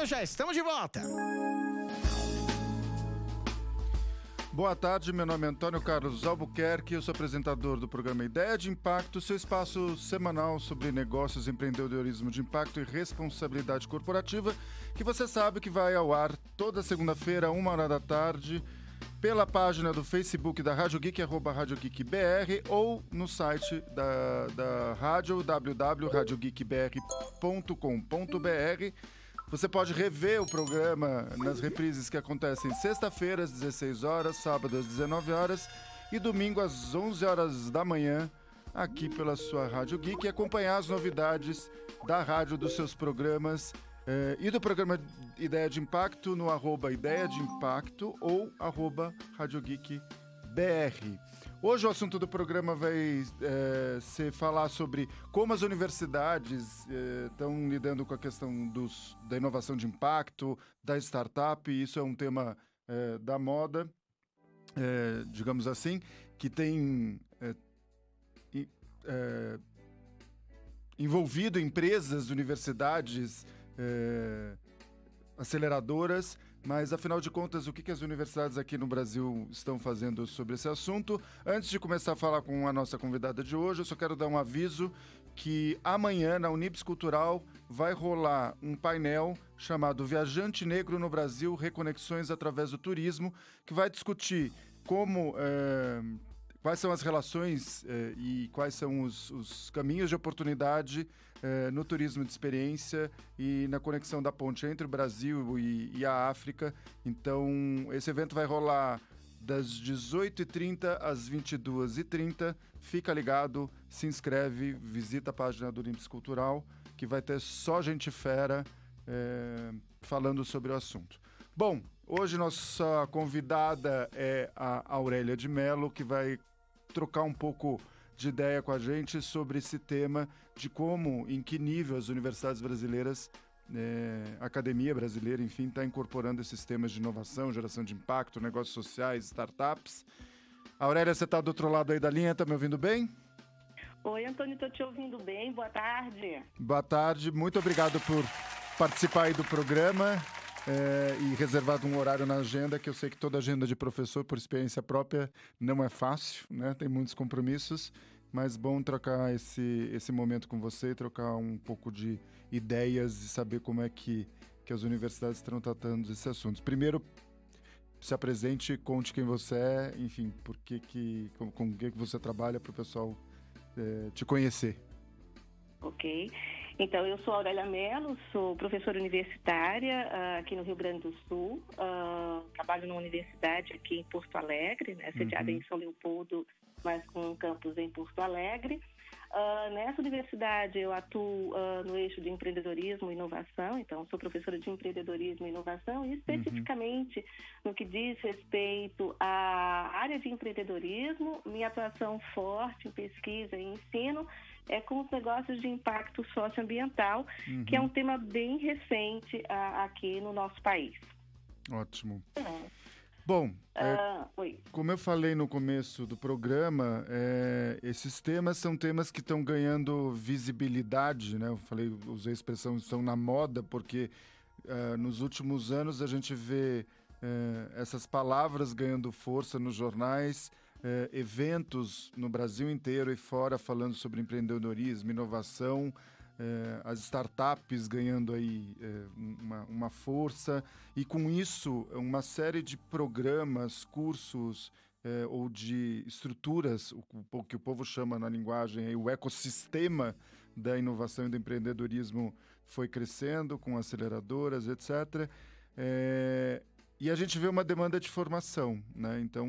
pouquinho já estamos de volta. Boa tarde, meu nome é Antônio Carlos Albuquerque, eu sou apresentador do programa Ideia de Impacto, seu espaço semanal sobre negócios, empreendedorismo de impacto e responsabilidade corporativa, que você sabe que vai ao ar toda segunda-feira, uma hora da tarde, pela página do Facebook da Rádio Geek, arroba Rádio Geek BR, ou no site da, da rádio, www.radiogeekbr.com.br. Você pode rever o programa nas reprises que acontecem sexta-feira às 16 horas, sábado às 19 horas e domingo às 11 horas da manhã, aqui pela sua Rádio Geek, e acompanhar as novidades da rádio dos seus programas eh, e do programa Ideia de Impacto no arroba Ideia de Impacto ou arroba Rádio Geek BR. Hoje o assunto do programa vai é, ser falar sobre como as universidades estão é, lidando com a questão dos, da inovação de impacto, da startup. Isso é um tema é, da moda, é, digamos assim, que tem é, é, envolvido empresas, universidades, aceleradoras mas, afinal de contas, o que, as universidades aqui no Brasil estão fazendo sobre esse assunto? Antes de começar a falar com a nossa convidada de hoje, eu só quero dar um aviso que amanhã na Unips Cultural vai rolar um painel chamado Viajante Negro no Brasil: Reconexões através do Turismo, que vai discutir como é, Quais são as relações eh, e quais são os, os, caminhos de oportunidade eh, no turismo de experiência e na conexão da ponte entre o Brasil e, e a África? Então, esse evento vai rolar das 18h30 às 22h30. Fica ligado, se inscreve, visita a página do Olimps Cultural, que vai ter só gente fera eh, falando sobre o assunto. Bom, hoje nossa convidada é a Aurélia de Mello, que vai trocar um pouco de ideia com a gente sobre esse tema de como, em que nível as universidades brasileiras, é, a academia brasileira, enfim, está incorporando esses temas de inovação, geração de impacto, negócios sociais, startups. Aurélia, você está do outro lado aí da linha, está me ouvindo bem? Oi, Antônio, estou te ouvindo bem. Boa tarde. Boa tarde, muito obrigado por participar aí do programa é, e reservado um horário na agenda, que eu sei que toda agenda de professor, por experiência própria, não é fácil, né? Tem muitos compromissos, mas bom trocar esse, esse momento com você, trocar um pouco de ideias e saber como é que, que as universidades estão tratando desses assuntos. Primeiro, se apresente, conte quem você é, enfim, por que que, com, com que você trabalha para o pessoal é, te conhecer. Ok. Então, eu sou Aurélia Mello, sou professora universitária uh, aqui no Rio Grande do Sul. Uh, trabalho numa universidade aqui em Porto Alegre, né, sediada uhum. em São Leopoldo, mas com um campus em Porto Alegre. Uh, nessa universidade eu atuo uh, no eixo de empreendedorismo e inovação, então sou professora de empreendedorismo e inovação, e especificamente uhum. no que diz respeito à área de empreendedorismo, minha atuação forte em pesquisa e ensino é com os negócios de impacto socioambiental, uhum. que é um tema bem recente uh, aqui no nosso país. Ótimo. Uhum. Bom, é, uh, como eu falei no começo do programa, é, esses temas são temas que estão ganhando visibilidade, né? Eu falei, usei a expressão estão na moda, porque uh, nos últimos anos a gente vê uh, essas palavras ganhando força nos jornais, eventos no Brasil inteiro e fora falando sobre empreendedorismo, inovação, eh, as startups ganhando aí eh, uma, uma, força e com isso uma série de programas, cursos ou de estruturas, o, o, que o povo chama na linguagem o ecossistema da inovação e do empreendedorismo foi crescendo com aceleradoras, etc. É, e a gente vê uma demanda de formação, né? Então,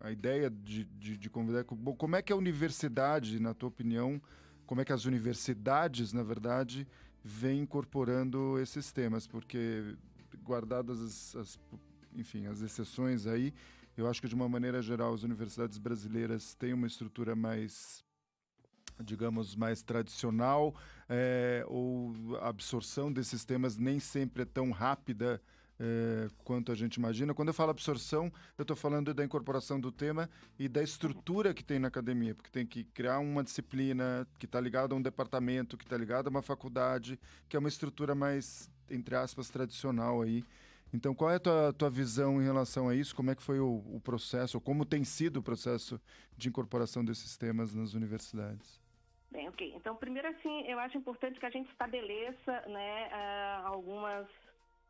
a ideia de, de, de convidar... Como é que a universidade, na tua opinião, como é que as universidades, na verdade, vêm incorporando esses temas? Porque, guardadas as, as, enfim, as exceções aí, eu acho que, de uma maneira geral, as universidades brasileiras têm uma estrutura mais digamos, mais tradicional, é, ou a absorção desses temas nem sempre é tão rápida é, quanto a gente imagina. Quando eu falo absorção, eu estou falando da incorporação do tema e da estrutura que tem na academia, porque tem que criar uma disciplina que está ligada a um departamento, que está ligada a uma faculdade, que é uma estrutura mais entre aspas, tradicional aí. Então, qual é a tua, tua visão em relação a isso? Como é que foi o, o processo, ou como tem sido o processo de incorporação desses temas nas universidades? Bem, ok. Então, primeiro, assim, eu acho importante que a gente estabeleça né, uh, algumas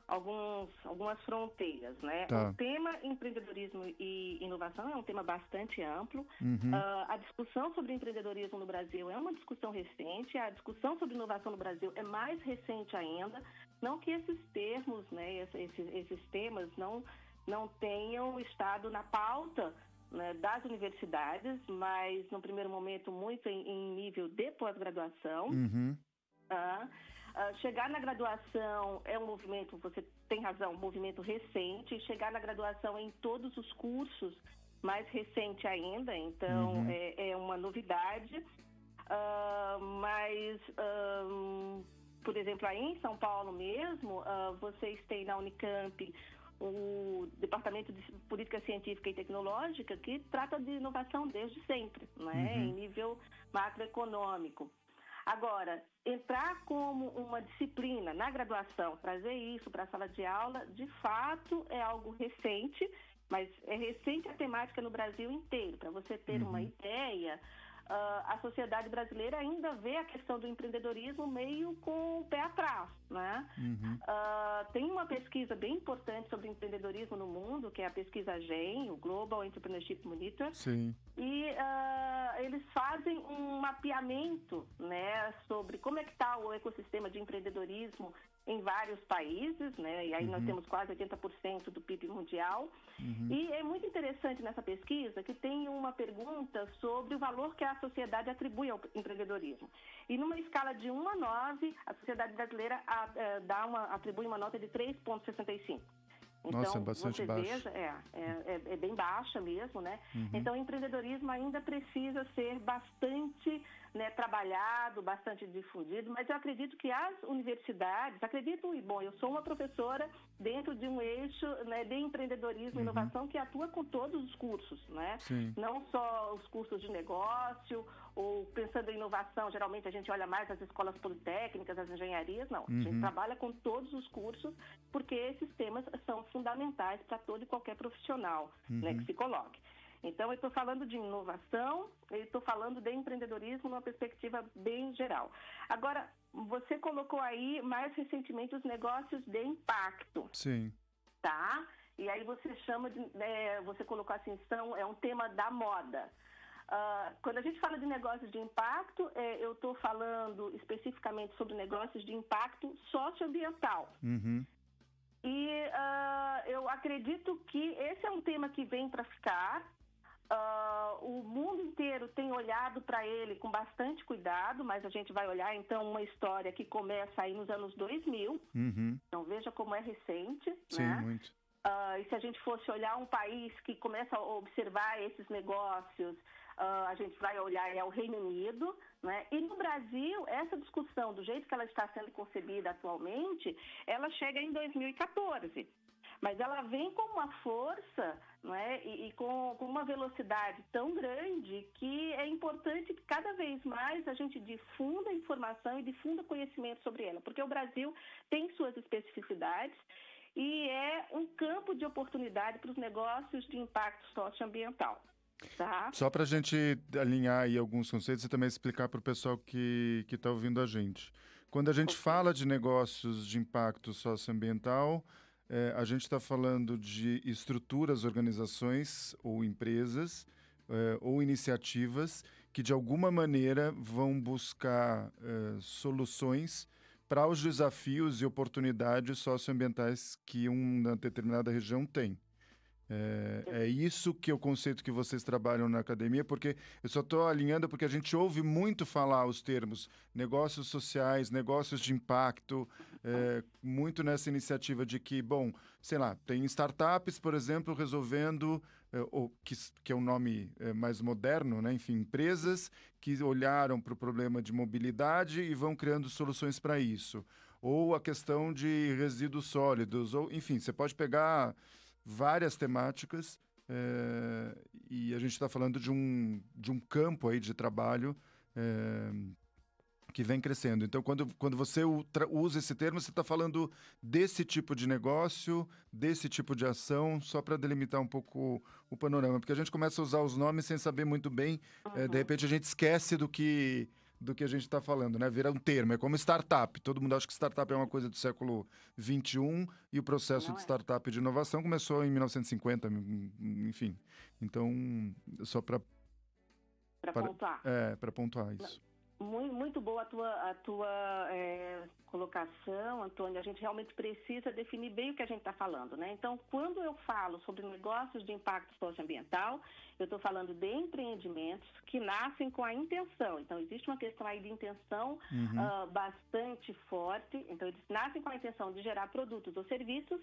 alguns, algumas fronteiras, né? Tá. O tema empreendedorismo e inovação é um tema bastante amplo. Uhum. Uh, a discussão sobre empreendedorismo no Brasil é uma discussão recente. A discussão sobre inovação no Brasil é mais recente ainda. Não que esses termos, né, esses, esses temas não não tenham estado na pauta né, das universidades, mas no primeiro momento muito em, em nível de pós-graduação. Uhum. Uh, Uh, chegar na graduação é um movimento, você tem razão, um movimento recente. Chegar na graduação em todos os cursos, mais recente ainda, então uhum. é, é, uma novidade. Uh, mas, uh, por exemplo, aí em São Paulo mesmo, vocês têm na Unicamp o Departamento de Política Científica e Tecnológica, que trata de inovação desde sempre, né, uhum. em nível macroeconômico. Agora, entrar como uma disciplina na graduação, trazer isso para a sala de aula, de fato é algo recente, mas é recente a temática no Brasil inteiro. Para você ter uhum. uma ideia, uh, a sociedade brasileira ainda vê a questão do empreendedorismo meio com o pé atrás, né? Uhum. Uh, tem uma pesquisa bem importante sobre empreendedorismo no mundo, que é a pesquisa GEM, o Global Entrepreneurship Monitor. Sim. E uh, eles fazem um mapeamento, né, sobre como é que está o ecossistema de empreendedorismo em vários países, né? E aí uhum. nós temos quase 80% do PIB mundial. Uhum. E é muito interessante nessa pesquisa que tem uma pergunta sobre o valor que a sociedade atribui ao empreendedorismo. E numa escala de 1 a 9, a sociedade brasileira a, a, eh, dá uma, atribui uma nota de 3,65. Então, Nossa, é bastante você baixo. veja, é, é, é, é, bem baixa mesmo, né? Uhum. Então, o empreendedorismo ainda precisa ser bastante né, trabalhado, bastante difundido, mas eu acredito que as universidades, acredito, e bom, eu sou uma professora dentro de um eixo né, de empreendedorismo e uhum. inovação que atua com todos os cursos, né? Sim. Não só os cursos de negócio, ou pensando em inovação, geralmente a gente olha mais as escolas politécnicas, as engenharias, não. Uhum. A gente uhum. trabalha com todos os cursos, porque esses temas são fundamentais para todo e qualquer profissional uhum. né, que se coloque. Então, eu estou falando de inovação, eu estou falando de empreendedorismo numa perspectiva bem geral. Agora, você colocou aí mais recentemente os negócios de impacto. Sim. Tá? E aí você chama de. É, você colocou assim, são, é um tema da moda. Uh, quando a gente fala de negócios de impacto, é, eu estou falando especificamente sobre negócios de impacto socioambiental. Uhum. E uh, eu acredito que esse é um tema que vem para ficar. Uh, o mundo inteiro tem olhado para ele com bastante cuidado, mas a gente vai olhar então uma história que começa aí nos anos 2000. Uhum. Então veja como é recente. Sim, né? muito. Uh, e se a gente fosse olhar um país que começa a observar esses negócios, uh, a gente vai olhar é o Reino Unido, né? E no Brasil, essa discussão, do jeito que ela está sendo concebida atualmente, ela chega em 2014 mas ela vem com uma força é? e, e com, com, uma velocidade tão grande que é importante que cada vez mais a gente difunda informação e difunda conhecimento sobre ela, porque o Brasil tem suas especificidades e é um campo de oportunidade para os negócios de impacto socioambiental. Tá? Só para a gente alinhar aí alguns conceitos e também explicar para o pessoal que está ouvindo a gente. Quando a gente fala de negócios de impacto socioambiental, é, a gente está falando de estruturas, organizações ou empresas é, ou iniciativas que de alguma maneira vão buscar é, soluções para os desafios e oportunidades socioambientais que uma determinada região tem. É, é, isso que é o conceito que vocês trabalham na academia, porque eu só estou alinhando porque a gente ouve muito falar os termos negócios sociais, negócios de impacto, é, muito nessa iniciativa de que, bom, sei lá, tem startups, por exemplo, resolvendo, é, ou, que, que é um nome é, mais moderno, né? enfim, empresas que olharam para o problema de mobilidade e vão criando soluções para isso. Ou a questão de resíduos sólidos, ou enfim, você pode pegar várias temáticas é, e a gente está falando de um, de um campo aí de trabalho é, que vem crescendo. Então, quando, quando você usa esse termo, você está falando desse tipo de negócio, desse tipo de ação, só para delimitar um pouco o, panorama. Porque a gente começa a usar os nomes sem saber muito bem, uhum. é, de repente a gente esquece do que do que a gente está falando, né? Vira um termo, é como startup. Todo mundo acha que startup é uma coisa do século XXI e o processo Não de é. startup de inovação começou em 1950, enfim. Então, só para para pontuar. É, para pontuar isso. Muito, muito boa a tua, a tua é, colocação, Antônio. A gente realmente precisa definir bem o que a gente está falando, né? Então, quando eu falo sobre negócios de impacto socioambiental, eu estou falando de empreendimentos que nascem com a intenção. Então, existe uma questão aí de intenção uhum. uh, bastante forte. Então, eles nascem com a intenção de gerar produtos ou serviços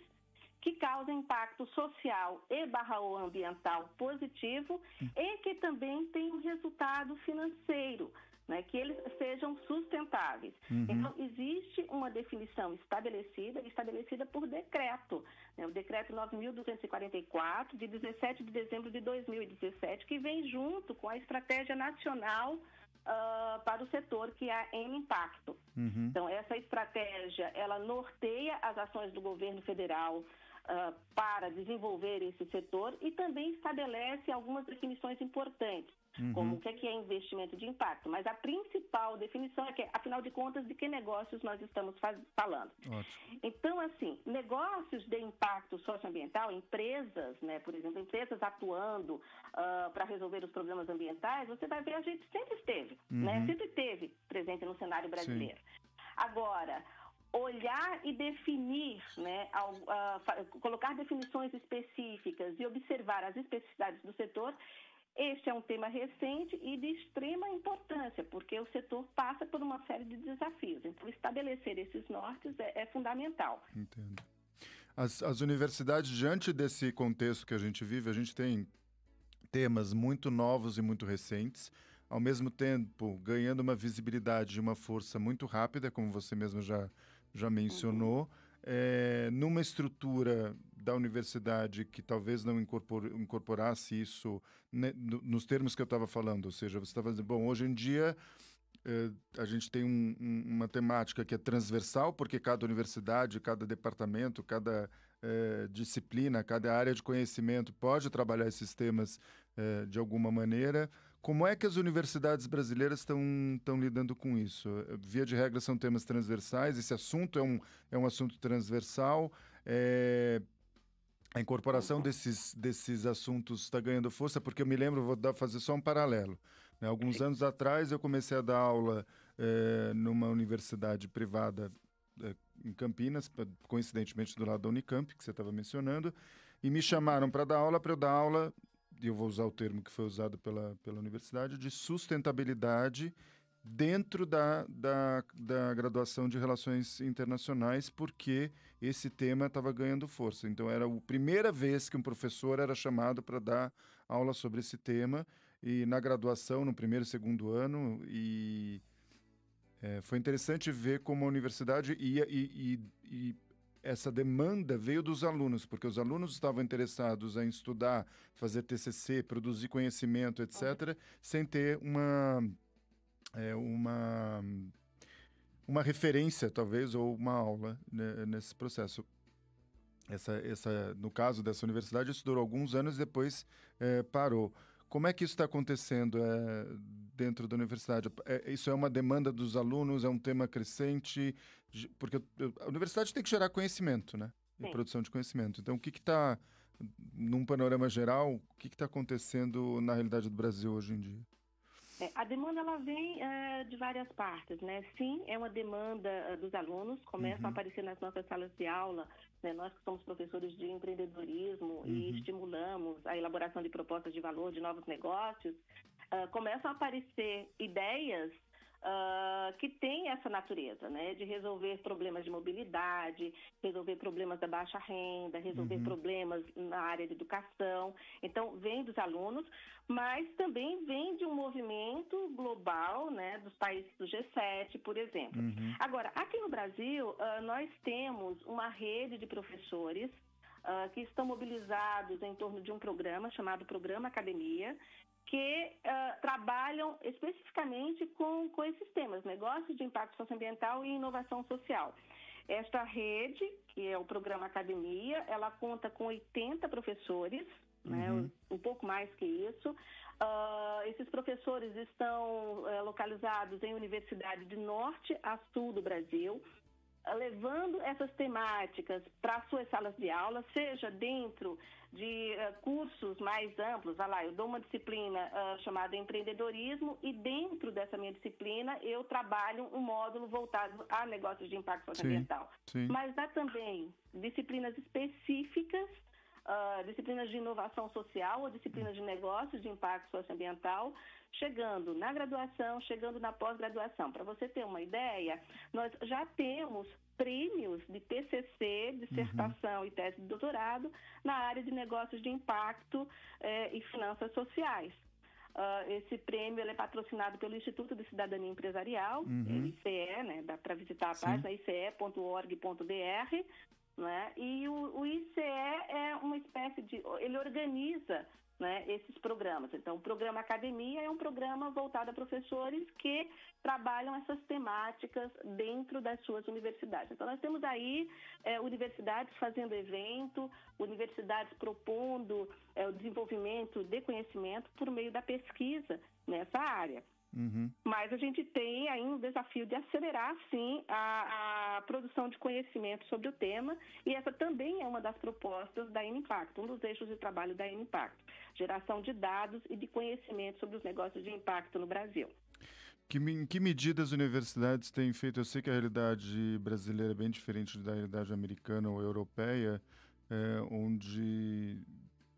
que causam impacto social e barra ou ambiental positivo uhum. e que também tem um resultado financeiro né, que eles sejam sustentáveis. Uhum. Então, existe uma definição estabelecida, estabelecida por decreto, né, o decreto 9.244, de 17 de dezembro de 2017, que vem junto com a Estratégia Nacional Uh, para o setor que é em impacto. Uhum. Então, essa estratégia, ela norteia as ações do governo federal uh, para desenvolver esse setor e também estabelece algumas definições importantes. Uhum. como o que é, que é investimento de impacto. Mas a principal definição é que, afinal de contas, de que negócios nós estamos falando. Ótimo. Então, assim, negócios de impacto socioambiental, empresas, né, por exemplo, empresas atuando uh, para resolver os problemas ambientais, você vai ver a gente sempre esteve, né, uhum. né? Sempre teve presente no cenário brasileiro. Sim. Agora, olhar e definir, né, uh, colocar definições específicas e observar as especificidades do setor este é um tema recente e de extrema importância, porque o setor passa por uma série de desafios. Então, estabelecer esses nortes é, é fundamental. Entendo. As, as universidades, diante desse contexto que a gente vive, a gente tem temas muito novos e muito recentes, ao mesmo tempo ganhando uma visibilidade e uma força muito rápida, como você mesmo já, já mencionou. Uhum é, numa estrutura da universidade que talvez não incorpor, incorporasse isso né, no, nos termos que eu estava falando, ou seja, você estava dizendo, bom, hoje em dia é, a gente tem um, um, uma temática que é transversal, porque cada universidade, cada departamento, cada é, disciplina, cada área de conhecimento pode trabalhar esses temas de alguma maneira. Como é que as universidades brasileiras estão lidando com isso? Via de regra, são temas transversais, esse assunto é um, é um assunto transversal. É, a incorporação desses, desses assuntos está ganhando força, porque eu me lembro, vou dar, fazer só um paralelo. Né? Alguns anos atrás, eu comecei a dar aula é, numa universidade privada é, em Campinas, coincidentemente do lado da Unicamp, que você estava mencionando, e me chamaram para dar aula, para eu dar aula eu vou usar o termo que foi usado pela, pela universidade, de sustentabilidade dentro da, da, da graduação de Relações Internacionais, porque esse tema estava ganhando força. Então, era a primeira vez que um professor era chamado para dar aula sobre esse tema, e na graduação, no primeiro e segundo ano, e é, foi interessante ver como a universidade ia e, e, e essa demanda veio dos alunos, porque os alunos estavam interessados em estudar, fazer TCC, produzir conhecimento, etc., sem ter uma, é, uma, uma referência, talvez, ou uma aula né, nesse processo. Essa, essa, no caso dessa universidade, isso durou alguns anos e depois é, parou. Como é que isso está acontecendo é, dentro da universidade? É, isso é uma demanda dos alunos? É um tema crescente? Porque a universidade tem que gerar conhecimento, né? E produção de conhecimento. Então, o que está, num panorama geral, o que está acontecendo na realidade do Brasil hoje em dia? É, a demanda ela vem é, de várias partes, né? Sim, é uma demanda uh, dos alunos, começam uhum. a aparecer nas nossas salas de aula, né? Nós que somos professores de empreendedorismo uhum. e estimulamos a elaboração de propostas de valor de novos negócios, uh, começam a aparecer ideias uh, que tem essa natureza, né? De resolver problemas de mobilidade, resolver problemas da baixa renda, resolver uhum. problemas na área de educação. Então, vem dos alunos, mas também vem de um movimento global, né? Dos países do G7, por exemplo. Uhum. Agora, aqui no Brasil, uh, nós temos uma rede de professores uh, que estão mobilizados em torno de um programa chamado Programa Academia, que uh, trabalham especificamente com, com esses temas, negócios de impacto socioambiental e inovação social. Esta rede, que é o programa Academia, ela conta com 80 professores, né, uhum. né, um pouco mais que isso. Uh, esses professores estão uh, localizados em universidades de norte a sul do Brasil levando essas temáticas para suas salas de aula, seja dentro de uh, cursos mais amplos. Ah lá, eu dou uma disciplina uh, chamada empreendedorismo e dentro dessa minha disciplina eu trabalho um módulo voltado a negócios de impacto socioambiental. Mas há também disciplinas específicas Uh, disciplinas de inovação social ou disciplinas de negócios de impacto socioambiental, chegando na graduação, chegando na pós-graduação. Para você ter uma ideia, nós já temos prêmios de TCC, dissertação uhum. e tese de doutorado na área de negócios de impacto eh, e finanças sociais. Uh, esse prêmio é patrocinado pelo Instituto de Cidadania Empresarial, uhum. ICE, né, dá para visitar a página ice.org.br, né, e o, o ICE é uma espécie de, ele organiza né, esses programas. Então, o programa Academia é um programa voltado a professores que trabalham essas temáticas dentro das suas universidades. Então, nós temos aí é, universidades fazendo evento, universidades propondo é, o desenvolvimento de conhecimento por meio da pesquisa nessa área. Uhum. Mas a gente tem ainda o desafio de acelerar, sim, a, a, produção de conhecimento sobre o tema, e essa também é uma das propostas da Impacto, um dos eixos de trabalho da Impacto, geração de dados e de conhecimento sobre os negócios de impacto no Brasil. Que, em que medida as universidades têm feito? Eu sei que a realidade brasileira é bem diferente da realidade americana ou europeia, é, onde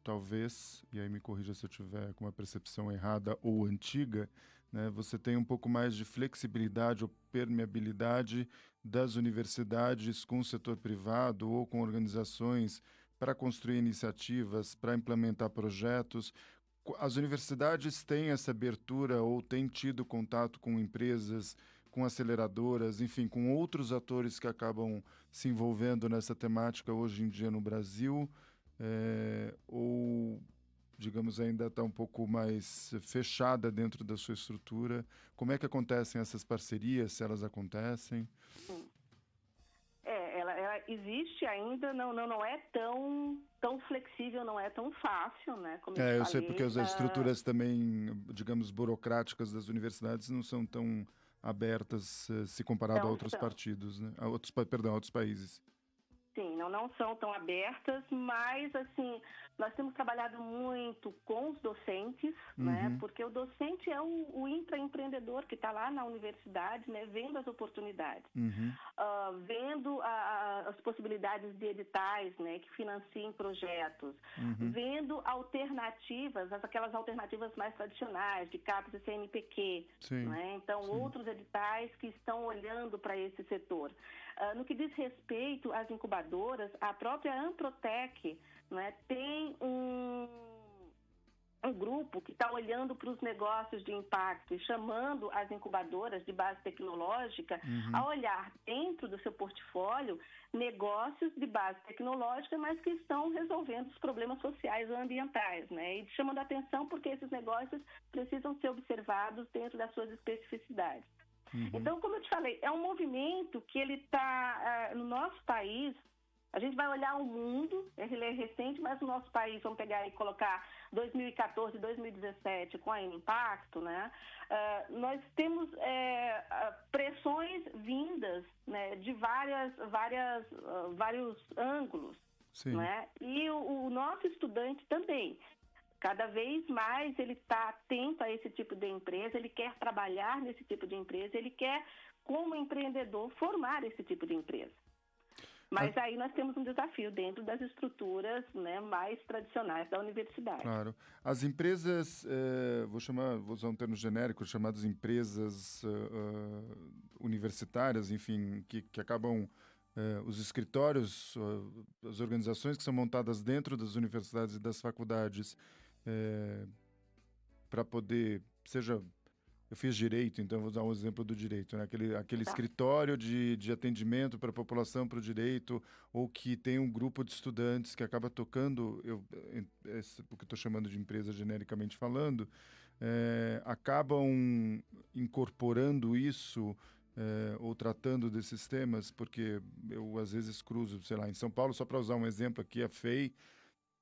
talvez, e aí me corrija se eu tiver com uma percepção errada ou antiga, né, você tem um pouco mais de flexibilidade ou permeabilidade das universidades com o setor privado ou com organizações para construir iniciativas, para implementar projetos. As universidades têm essa abertura ou têm tido contato com empresas, com aceleradoras, enfim, com outros atores que acabam se envolvendo nessa temática hoje em dia no Brasil? É, ou, digamos, ainda está um pouco mais fechada dentro da sua estrutura? Como é que acontecem essas parcerias, se elas acontecem? É, ela, ela existe ainda, não, não, não é tão, tão flexível, não é tão fácil, né? Como é, eu, eu sei porque as estruturas também, digamos, burocráticas das universidades não são tão abertas eh, se comparado não, a outros são. partidos, né? A outros, perdão, a outros países. Sim, não, não são tão abertas, mas assim, nós temos trabalhado muito com os docentes, né? uhum. né? Porque o docente é o, o intraempreendedor que está lá na universidade, né? Vendo as oportunidades, uhum. uh, vendo a, a, as possibilidades de editais, né? Que financiem projetos, uhum. vendo alternativas, aquelas alternativas mais tradicionais de CAPES e CNPq, Sim. né? Então, Sim. outros editais que estão olhando para esse setor. Uh, no que diz respeito às incubadoras, a própria Amprotec né, tem um, um grupo que está olhando para os negócios de impacto e chamando as incubadoras de base tecnológica uhum. a olhar dentro do seu portfólio negócios de base tecnológica, mas que estão resolvendo os problemas sociais ou ambientais, né? E chamando a atenção porque esses negócios precisam ser observados dentro das suas especificidades. Uhum. Então, como eu te falei, é um movimento que ele está uh, no nosso país. A gente vai olhar o mundo, ele é recente, mas o nosso país, vamos pegar e colocar 2014, 2017 com a Impacto, né? Uh, nós temos é, pressões vindas né, de várias, várias, uh, vários ângulos. Sim. Né? E o, o nosso estudante também. Cada vez mais ele está atento a esse tipo de empresa, ele quer trabalhar nesse tipo de empresa, ele quer, como empreendedor, formar esse tipo de empresa. Mas aí nós temos um desafio dentro das estruturas né, mais tradicionais da universidade. Claro. As empresas, eh, vou chamar, vou usar um termo genérico, chamadas empresas uh, universitárias, enfim, que, que acabam Uh, os escritórios, as organizações que são montadas dentro das universidades e das faculdades, é, para poder, seja eu fiz direito, então vou usar um exemplo do direito, né? aquele, aquele tá. escritório de, de atendimento para a população para o direito, ou que tem um grupo de estudantes que acaba tocando, eu, o que estou chamando de empresa genericamente falando, é, acabam incorporando isso é, ou tratando desses temas, porque eu às vezes cruzo, sei lá, em São Paulo, só para usar um exemplo aqui, a FEI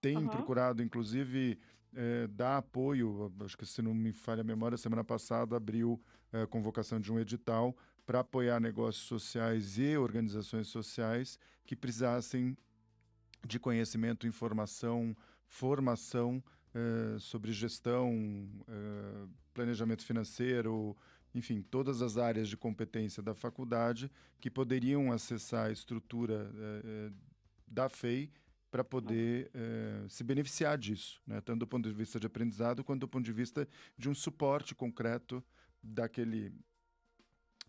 tem uhum. procurado, inclusive, é, dar apoio, acho que se não me falha a memória, semana passada abriu é, convocação de um edital para apoiar negócios sociais e organizações sociais que precisassem de conhecimento, informação, formação é, sobre gestão, é, planejamento financeiro, enfim, todas as áreas de competência da faculdade que poderiam acessar a estrutura da FEI para poder eh, se beneficiar disso, né? tanto do ponto de vista de aprendizado quanto do ponto de vista de um suporte concreto daquele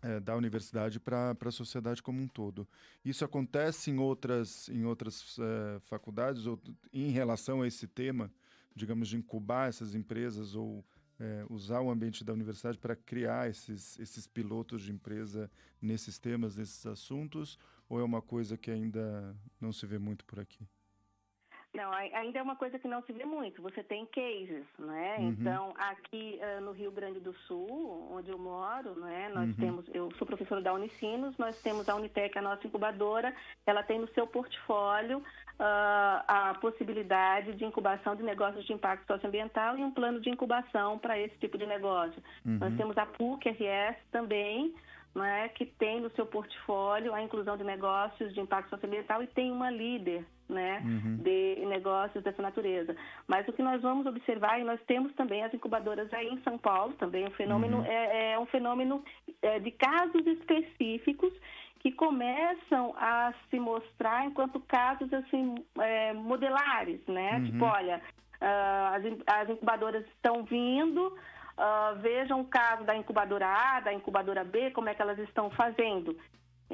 eh, da universidade para a sociedade como um todo. Isso acontece em outras em outras eh, faculdades ou em relação a esse tema, digamos de incubar essas empresas ou usar o ambiente da universidade para criar esses esses pilotos de empresa nesses temas, nesses assuntos, ou é uma coisa que ainda não se vê muito por aqui? Não, ainda é uma coisa que não se vê muito. Você tem cases, né? Uhum. Então, aqui uh, no Rio Grande do Sul, onde eu moro, né? Nós uhum. temos, eu sou professora da Unicinos, nós temos a Unitec, a nossa incubadora, ela tem no seu portfólio uh, a possibilidade de incubação de negócios de impacto socioambiental e um plano de incubação para esse tipo de negócio. Uhum. Nós temos a PUC-RS também, né, que tem no seu portfólio a inclusão de negócios de impacto socioambiental e tem uma líder né, uhum. de negócios dessa natureza. Mas o que nós vamos observar, e nós temos também as incubadoras aí em São Paulo, também um fenômeno, uhum. é, é, um fenômeno é, de casos específicos que começam a se mostrar enquanto casos assim é, modelares, né? Uhum. Tipo, olha, uh, as, as incubadoras estão vindo, Uh, vejam o caso da incubadora A, da incubadora B, como é que elas estão fazendo.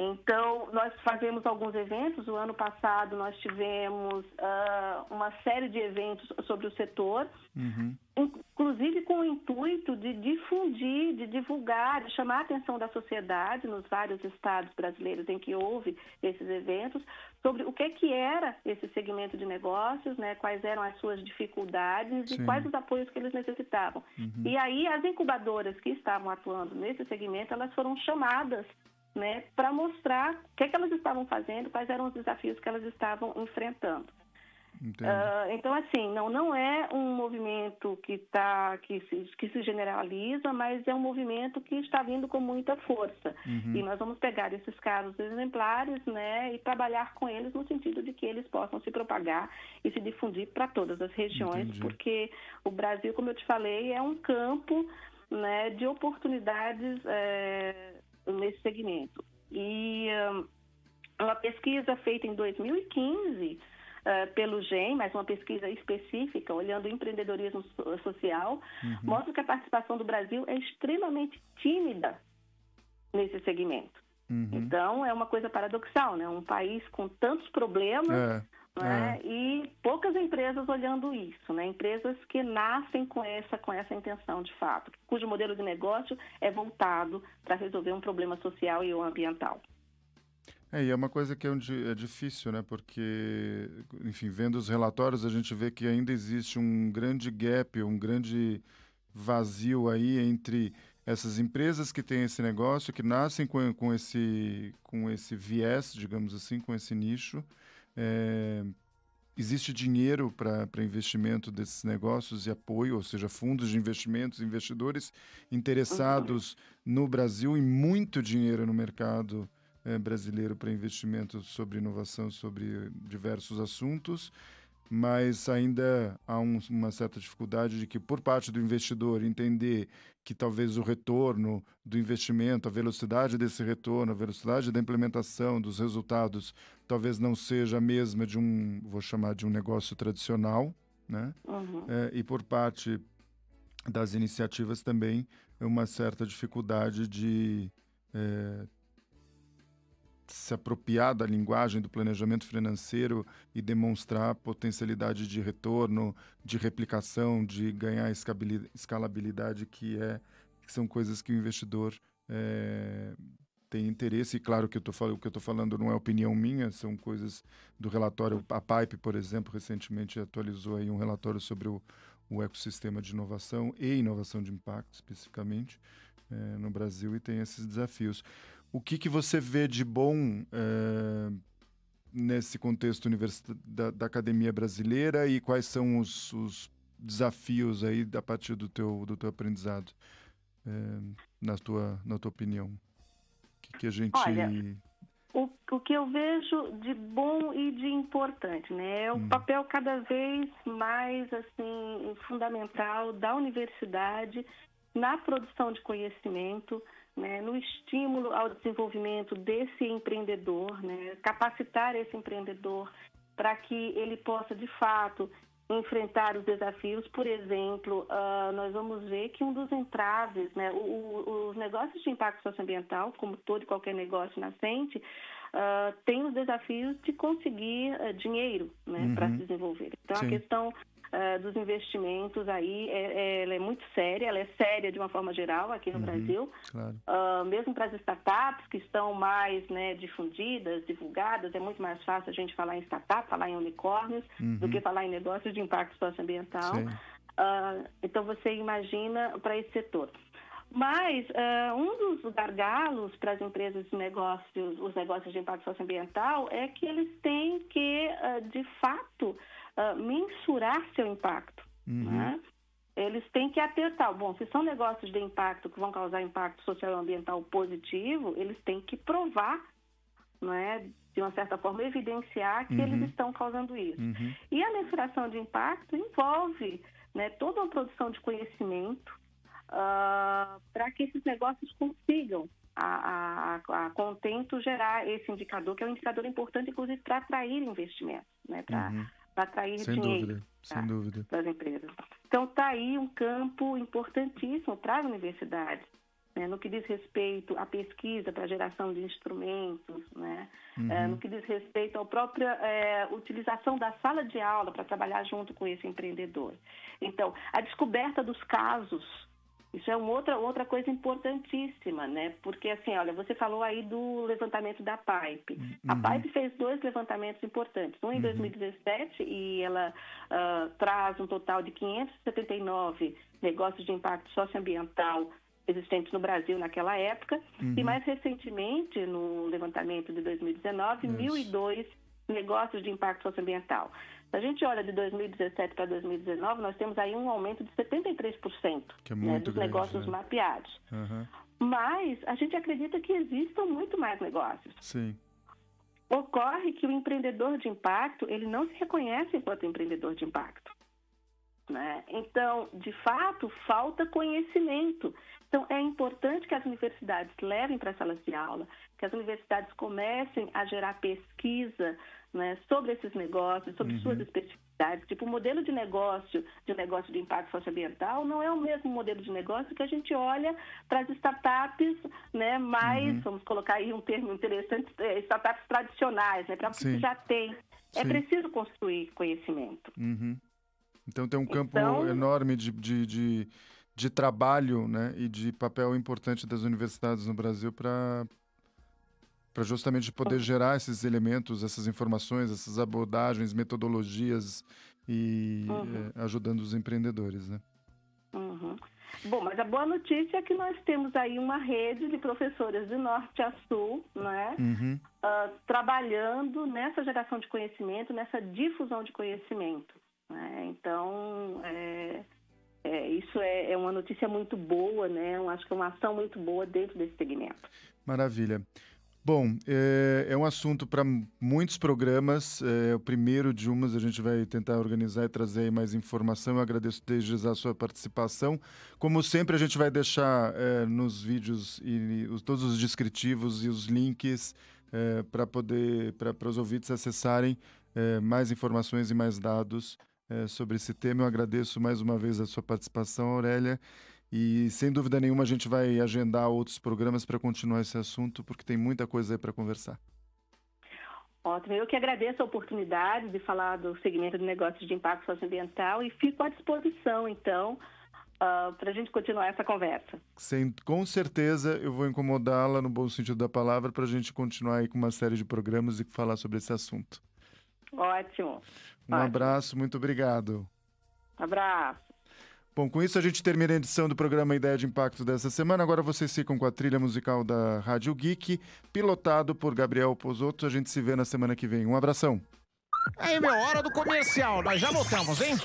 Então, nós fazemos alguns eventos. O ano passado, nós tivemos uh, uma série de eventos sobre o setor, uhum. inclusive com o intuito de difundir, de divulgar, de chamar a atenção da sociedade nos vários estados brasileiros em que houve esses eventos, sobre o que, que era esse segmento de negócios, né, quais eram as suas dificuldades Sim. e quais os apoios que eles necessitavam. Uhum. E aí, as incubadoras que estavam atuando nesse segmento, elas foram chamadas né, para mostrar o que, é que elas estavam fazendo, quais eram os desafios que elas estavam enfrentando. Uh, então, assim, não, não é um movimento que, tá, que, se, que se generaliza, mas é um movimento que está vindo com muita força. Uhum. E nós vamos pegar esses casos exemplares né, e trabalhar com eles no sentido de que eles possam se propagar e se difundir para todas as regiões, Entendi. porque o Brasil, como eu te falei, é um campo né, de oportunidades. É, nesse segmento. E um, uma pesquisa feita em 2015 uh, pelo GEM, mas uma pesquisa específica, olhando o empreendedorismo social, uhum. mostra que a participação do Brasil é extremamente tímida nesse segmento. Uhum. Então, é uma coisa paradoxal, né? Um país com tantos problemas, é. Né? É. E poucas empresas olhando isso, né? Empresas que nascem com essa, com essa intenção, de fato, cujo modelo de negócio é voltado para resolver um problema social e ou ambiental. É, e é uma coisa que é, um, é difícil, né? Porque, enfim, vendo os relatórios, a gente vê que ainda existe um grande gap, um grande vazio aí entre essas empresas que têm esse negócio, que nascem com, com, esse, com esse viés, digamos assim, com esse nicho, é, existe dinheiro para investimento desses negócios e apoio, ou seja, fundos de investimentos, investidores interessados no Brasil e muito dinheiro no mercado é, brasileiro para investimento sobre inovação, sobre diversos assuntos mas ainda há um, uma certa dificuldade de que, por parte do investidor, entender que talvez o retorno do investimento, a velocidade desse retorno, a velocidade da implementação dos resultados, talvez não seja a mesma de um, vou chamar de um negócio tradicional, né? Uhum. É, e por parte das iniciativas também uma certa dificuldade de é, se apropriar da linguagem do planejamento financeiro e demonstrar potencialidade de retorno, de replicação, de ganhar escalabilidade que é que são coisas que o investidor é, tem interesse. E claro que eu tô, o que eu estou falando não é opinião minha, são coisas do relatório. A Pipe, por exemplo, recentemente atualizou aí um relatório sobre o, o ecossistema de inovação e inovação de impacto, especificamente, é, no Brasil, e tem esses desafios. O que, que você vê de bom é, nesse contexto da, da, academia brasileira e quais são os, os, desafios aí a partir do teu, do teu aprendizado, é, na, tua, na tua opinião? O que, que a gente... Olha, o, o que eu vejo de bom e de importante, né? É o hum. papel cada vez mais, assim, fundamental da universidade na produção de conhecimento, né, no estímulo ao desenvolvimento desse empreendedor, né, capacitar esse empreendedor para que ele possa, de fato, enfrentar os desafios. Por exemplo, uh, nós vamos ver que um dos entraves, né, o, o, os negócios de impacto socioambiental, como todo e qualquer negócio nascente, uh, tem os desafios de conseguir uh, dinheiro né, uhum. para se desenvolver. Então, Sim. a questão uh, dos investimentos aí, é, é, ela é muito séria, ela é séria de uma forma geral aqui no uhum, Brasil. Claro. Uh, mesmo para as startups que estão mais né, difundidas, divulgadas, é muito mais fácil a gente falar em startup, falar em unicórnios, uhum. do que falar em negócios de impacto socioambiental. Uh, então você imagina para esse setor. Mas uh, um dos gargalos para as empresas de negócios, os negócios de impacto socioambiental, é que eles têm que, uh, de fato, uh, mensurar seu impacto. Uhum. Né? Eles têm que atentar. Bom, se são negócios de impacto que vão causar impacto social e ambiental positivo, eles têm que provar, não é, de uma certa forma, evidenciar que uhum. eles estão causando isso. Uhum. E a mensuração de impacto envolve né, toda uma produção de conhecimento uh, para que esses negócios consigam a, a, a, contento gerar esse indicador, que é um indicador importante, inclusive, para atrair investimentos, né, para uhum para atrair sem dinheiro dúvida, tá? sem dúvida. das empresas. Então, está aí um campo importantíssimo para as universidades, né? no que diz respeito à pesquisa para a geração de instrumentos, né? Uhum. É, no que diz respeito à própria é, utilização da sala de aula para trabalhar junto com esse empreendedor. Então, a descoberta dos casos isso é uma outra, outra coisa importantíssima, né? Porque, assim, olha, você falou aí do levantamento da PIPE. Uhum. A PIPE fez dois levantamentos importantes. Um em uhum. 2017, e ela uh, traz um total de 579 negócios de impacto socioambiental existentes no Brasil naquela época. Uhum. E mais recentemente, no levantamento de 2019, Isso. 1.002 negócios de impacto socioambiental. Se a gente olha de 2017 para 2019, nós temos aí um aumento de 73% é né, dos grande, negócios né? mapeados. Uhum. Mas a gente acredita que existam muito mais negócios. Sim. Ocorre que o empreendedor de impacto, ele não se reconhece enquanto empreendedor de impacto. Né? Então, de fato, falta conhecimento. Então, é importante que as universidades levem para as salas de aula, que as universidades comecem a gerar pesquisa né, sobre esses negócios, sobre uhum. suas especificidades. Tipo, o modelo de negócio, de negócio de impacto socioambiental, não é o mesmo modelo de negócio que a gente olha para as startups, né, mais, uhum. vamos colocar aí um termo interessante, é, startups tradicionais, né, para o que já tem. É Sim. preciso construir conhecimento. Uhum. Então tem um campo então, enorme de, de, de, de, trabalho né, e de papel importante das universidades no Brasil para para justamente poder gerar esses elementos, essas informações, essas abordagens, metodologias e uhum. é, ajudando os empreendedores, né? Uhum. Bom, mas a boa notícia é que nós temos aí uma rede de professores de norte a sul, né? Uhum. Uh, trabalhando nessa geração de conhecimento, nessa difusão de conhecimento. Né? Então, é, é, isso é, é, uma notícia muito boa, né? Eu acho que é uma ação muito boa dentro desse segmento. Maravilha. Bom, é, é um assunto para muitos programas. É o primeiro de umas, a gente vai tentar organizar e trazer mais informação. Eu agradeço desde já a sua participação. Como sempre, a gente vai deixar é, nos vídeos e os, todos os descritivos e os links é, para poder para os ouvintes acessarem mais informações e mais dados sobre esse tema. Eu agradeço mais uma vez a sua participação, Aurélia. E sem dúvida nenhuma a gente vai agendar outros programas para continuar esse assunto, porque tem muita coisa aí para conversar. Ótimo, eu que agradeço a oportunidade de falar do segmento de negócios de impacto socioambiental e fico à disposição, então, uh, para a gente continuar essa conversa. Sem, com certeza eu vou incomodá-la no bom sentido da palavra para a gente continuar aí com uma série de programas e falar sobre esse assunto. Ótimo. Um Ótimo. abraço, muito obrigado. Abraço. Bom, com isso a gente termina a edição do programa Ideia de Impacto dessa semana. Agora vocês ficam com a trilha musical da Rádio Geek, pilotado por Gabriel Pozotto. A gente se vê na semana que vem. Um abração. Aí, meu, hora do comercial. Nós já voltamos, hein?